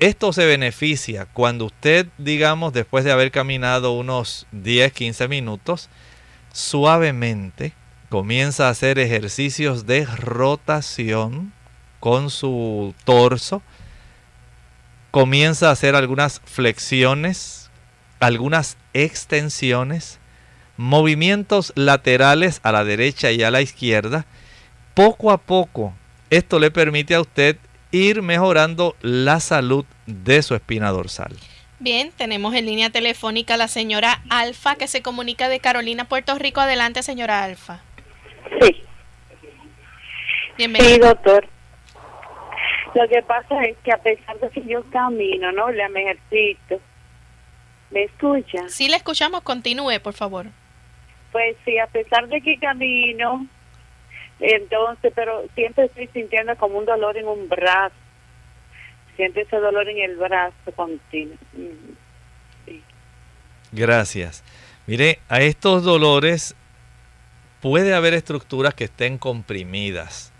Esto se beneficia cuando usted, digamos, después de haber caminado unos 10, 15 minutos, suavemente comienza a hacer ejercicios de rotación con su torso, comienza a hacer algunas flexiones, algunas extensiones, movimientos laterales a la derecha y a la izquierda. Poco a poco, esto le permite a usted ir mejorando la salud de su espina dorsal. Bien, tenemos en línea telefónica a la señora Alfa que se comunica de Carolina, Puerto Rico. Adelante, señora Alfa. Sí. Sí, doctor. Lo que pasa es que a pesar de que yo camino, ¿no? Le me ejercito. ¿Me escucha? Sí, le escuchamos. Continúe, por favor. Pues sí, a pesar de que camino, entonces, pero siempre estoy sintiendo como un dolor en un brazo. Siento ese dolor en el brazo continuo. Mm. Gracias. Mire, a estos dolores puede haber estructuras que estén comprimidas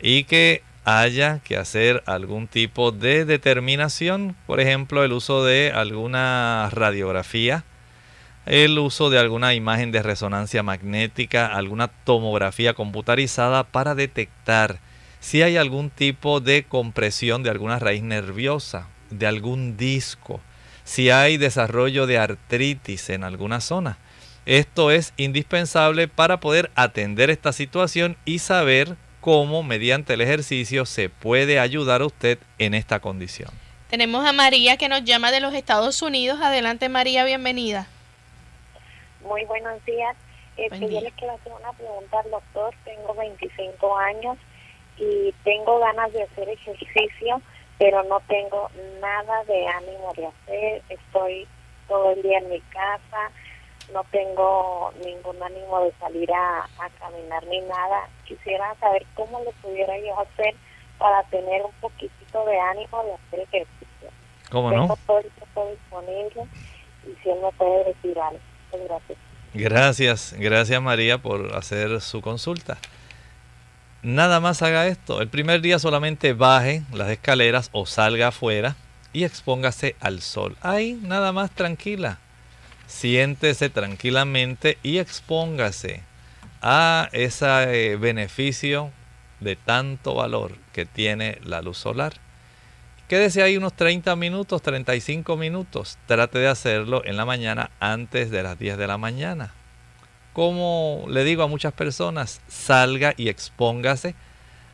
y que haya que hacer algún tipo de determinación, por ejemplo, el uso de alguna radiografía, el uso de alguna imagen de resonancia magnética, alguna tomografía computarizada para detectar si hay algún tipo de compresión de alguna raíz nerviosa, de algún disco, si hay desarrollo de artritis en alguna zona. Esto es indispensable para poder atender esta situación y saber cómo mediante el ejercicio se puede ayudar a usted en esta condición. Tenemos a María que nos llama de los Estados Unidos. Adelante María, bienvenida. Muy buenos días. Este, Buen día. yo le quiero hacer una pregunta al doctor. Tengo 25 años y tengo ganas de hacer ejercicio, pero no tengo nada de ánimo de hacer. Estoy todo el día en mi casa, no tengo ningún ánimo de salir a, a caminar ni nada. Quisiera saber cómo le pudiera yo hacer para tener un poquitito de ánimo de hacer ejercicio. ¿Cómo Tengo no? todo el tiempo disponible y si él me puede decir algo. Gracias. Gracias, gracias María por hacer su consulta. Nada más haga esto. El primer día solamente baje las escaleras o salga afuera y expóngase al sol. Ahí, nada más tranquila. Siéntese tranquilamente y expóngase a ese eh, beneficio de tanto valor que tiene la luz solar. Quédese ahí unos 30 minutos, 35 minutos. Trate de hacerlo en la mañana antes de las 10 de la mañana. Como le digo a muchas personas, salga y expóngase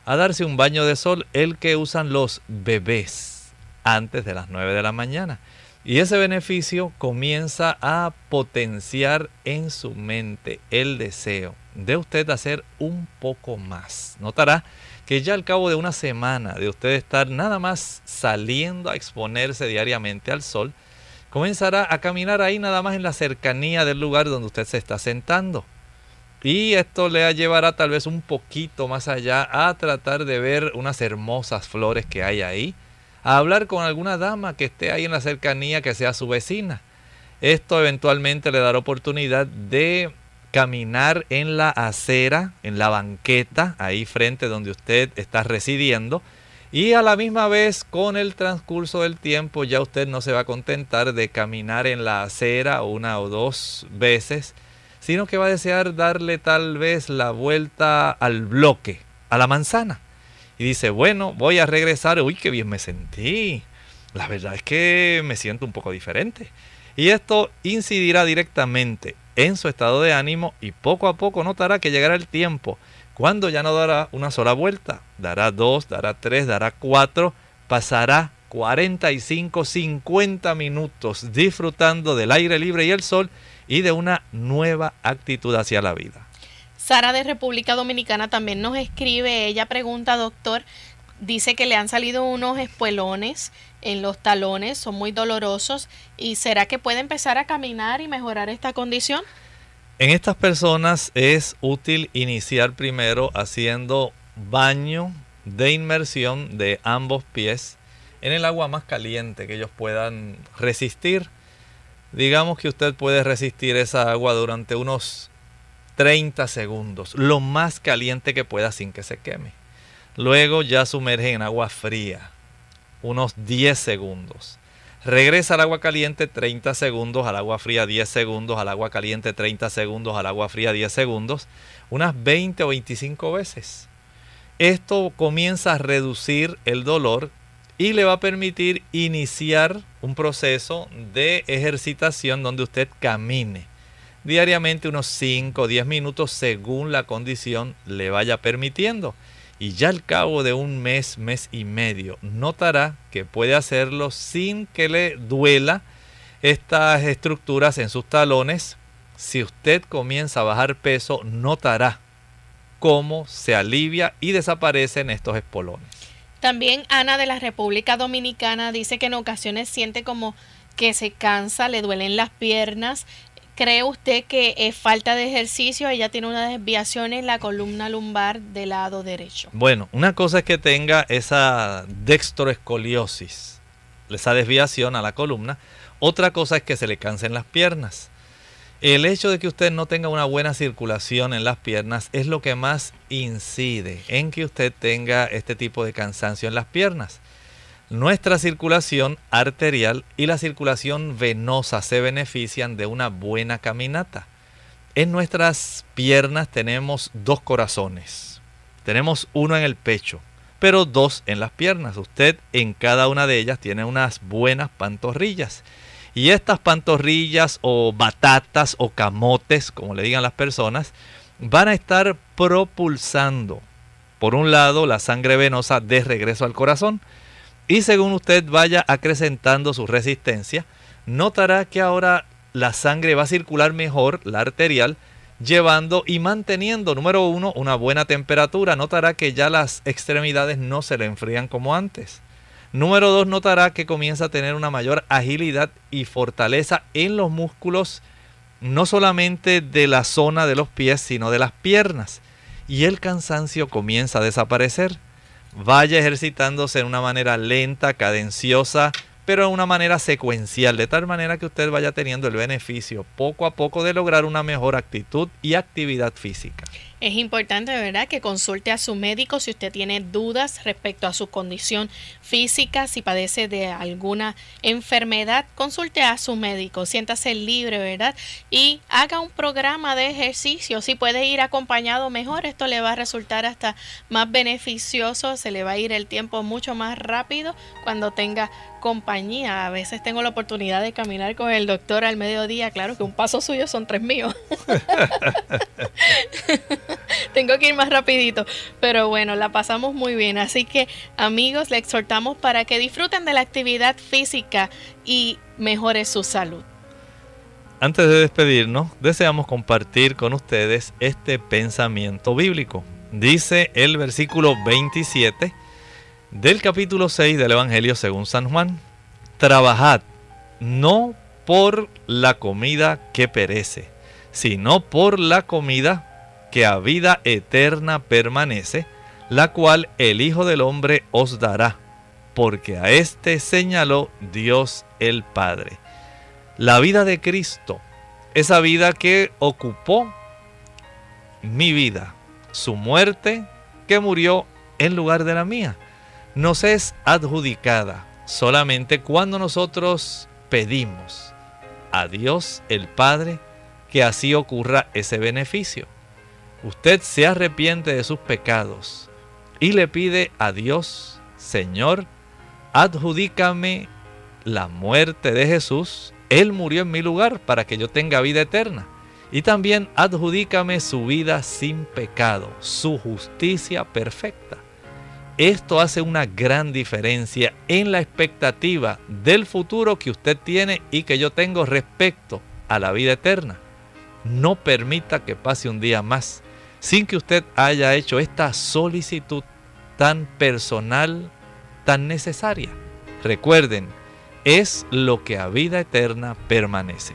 a darse un baño de sol, el que usan los bebés antes de las 9 de la mañana. Y ese beneficio comienza a potenciar en su mente el deseo de usted hacer un poco más. Notará que ya al cabo de una semana de usted estar nada más saliendo a exponerse diariamente al sol, comenzará a caminar ahí nada más en la cercanía del lugar donde usted se está sentando. Y esto le llevará tal vez un poquito más allá a tratar de ver unas hermosas flores que hay ahí, a hablar con alguna dama que esté ahí en la cercanía que sea su vecina. Esto eventualmente le dará oportunidad de caminar en la acera, en la banqueta, ahí frente donde usted está residiendo. Y a la misma vez, con el transcurso del tiempo, ya usted no se va a contentar de caminar en la acera una o dos veces, sino que va a desear darle tal vez la vuelta al bloque, a la manzana. Y dice, bueno, voy a regresar, uy, qué bien me sentí. La verdad es que me siento un poco diferente. Y esto incidirá directamente en su estado de ánimo y poco a poco notará que llegará el tiempo cuando ya no dará una sola vuelta, dará dos, dará tres, dará cuatro, pasará 45, 50 minutos disfrutando del aire libre y el sol y de una nueva actitud hacia la vida. Sara de República Dominicana también nos escribe, ella pregunta, doctor, dice que le han salido unos espuelones en los talones, son muy dolorosos, y ¿será que puede empezar a caminar y mejorar esta condición? En estas personas es útil iniciar primero haciendo baño de inmersión de ambos pies en el agua más caliente que ellos puedan resistir. Digamos que usted puede resistir esa agua durante unos 30 segundos, lo más caliente que pueda sin que se queme. Luego ya sumerge en agua fría, unos 10 segundos. Regresa al agua caliente 30 segundos, al agua fría 10 segundos, al agua caliente 30 segundos, al agua fría 10 segundos, unas 20 o 25 veces. Esto comienza a reducir el dolor y le va a permitir iniciar un proceso de ejercitación donde usted camine diariamente unos 5 o 10 minutos según la condición le vaya permitiendo. Y ya al cabo de un mes, mes y medio, notará que puede hacerlo sin que le duela estas estructuras en sus talones. Si usted comienza a bajar peso, notará cómo se alivia y desaparecen estos espolones. También Ana de la República Dominicana dice que en ocasiones siente como que se cansa, le duelen las piernas. ¿Cree usted que es falta de ejercicio? Ella tiene una desviación en la columna lumbar del lado derecho. Bueno, una cosa es que tenga esa dextroescoliosis, esa desviación a la columna. Otra cosa es que se le cansen las piernas. El hecho de que usted no tenga una buena circulación en las piernas es lo que más incide en que usted tenga este tipo de cansancio en las piernas. Nuestra circulación arterial y la circulación venosa se benefician de una buena caminata. En nuestras piernas tenemos dos corazones. Tenemos uno en el pecho, pero dos en las piernas. Usted en cada una de ellas tiene unas buenas pantorrillas. Y estas pantorrillas o batatas o camotes, como le digan las personas, van a estar propulsando, por un lado, la sangre venosa de regreso al corazón. Y según usted vaya acrecentando su resistencia, notará que ahora la sangre va a circular mejor, la arterial, llevando y manteniendo, número uno, una buena temperatura. Notará que ya las extremidades no se le enfrían como antes. Número dos, notará que comienza a tener una mayor agilidad y fortaleza en los músculos, no solamente de la zona de los pies, sino de las piernas. Y el cansancio comienza a desaparecer. Vaya ejercitándose en una manera lenta, cadenciosa, pero de una manera secuencial, de tal manera que usted vaya teniendo el beneficio poco a poco de lograr una mejor actitud y actividad física. Es importante, ¿verdad?, que consulte a su médico si usted tiene dudas respecto a su condición física, si padece de alguna enfermedad, consulte a su médico, siéntase libre, ¿verdad? Y haga un programa de ejercicio. Si puede ir acompañado mejor, esto le va a resultar hasta más beneficioso, se le va a ir el tiempo mucho más rápido cuando tenga compañía. A veces tengo la oportunidad de caminar con el doctor al mediodía, claro que un paso suyo son tres míos. Tengo que ir más rapidito, pero bueno, la pasamos muy bien. Así que amigos, le exhortamos para que disfruten de la actividad física y mejore su salud. Antes de despedirnos, deseamos compartir con ustedes este pensamiento bíblico. Dice el versículo 27 del capítulo 6 del Evangelio según San Juan, trabajad no por la comida que perece, sino por la comida que a vida eterna permanece, la cual el Hijo del Hombre os dará, porque a éste señaló Dios el Padre. La vida de Cristo, esa vida que ocupó mi vida, su muerte que murió en lugar de la mía, nos es adjudicada solamente cuando nosotros pedimos a Dios el Padre que así ocurra ese beneficio usted se arrepiente de sus pecados y le pide a Dios, Señor, adjudícame la muerte de Jesús. Él murió en mi lugar para que yo tenga vida eterna. Y también adjudícame su vida sin pecado, su justicia perfecta. Esto hace una gran diferencia en la expectativa del futuro que usted tiene y que yo tengo respecto a la vida eterna. No permita que pase un día más sin que usted haya hecho esta solicitud tan personal, tan necesaria. Recuerden, es lo que a vida eterna permanece.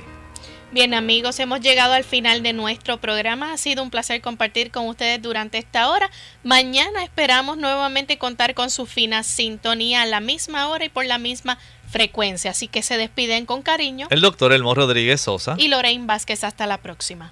Bien amigos, hemos llegado al final de nuestro programa. Ha sido un placer compartir con ustedes durante esta hora. Mañana esperamos nuevamente contar con su fina sintonía a la misma hora y por la misma frecuencia. Así que se despiden con cariño. El doctor Elmo Rodríguez Sosa. Y Lorraine Vázquez. Hasta la próxima.